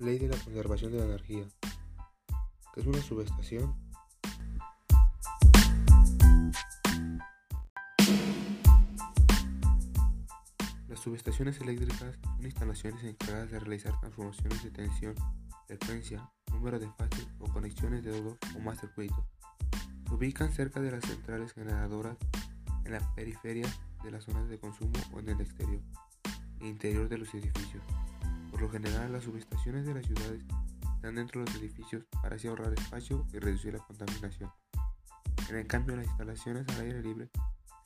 Ley de la conservación de la energía. ¿Qué es una subestación? Las subestaciones eléctricas son instalaciones encargadas de realizar transformaciones de tensión, frecuencia, número de fases o conexiones de dos o más circuitos. Se ubican cerca de las centrales generadoras en la periferia de las zonas de consumo o en el exterior e interior de los edificios. Por lo general, las subestaciones de las ciudades están dentro de los edificios para así ahorrar espacio y reducir la contaminación. En cambio, las instalaciones al aire libre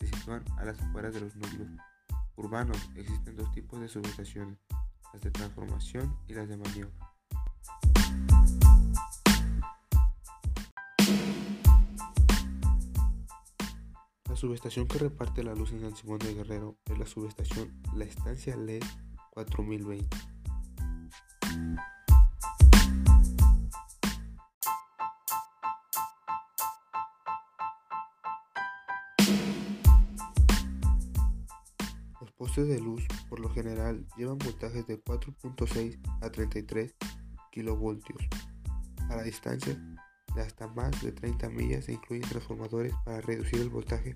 se sitúan a las afueras de los núcleos urbanos. Existen dos tipos de subestaciones, las de transformación y las de maniobra. La subestación que reparte la luz en San Simón de Guerrero es la subestación La Estancia LED 4020. Postes de luz por lo general llevan voltajes de 4.6 a 33 kilovoltios. A la distancia de hasta más de 30 millas se incluyen transformadores para reducir el voltaje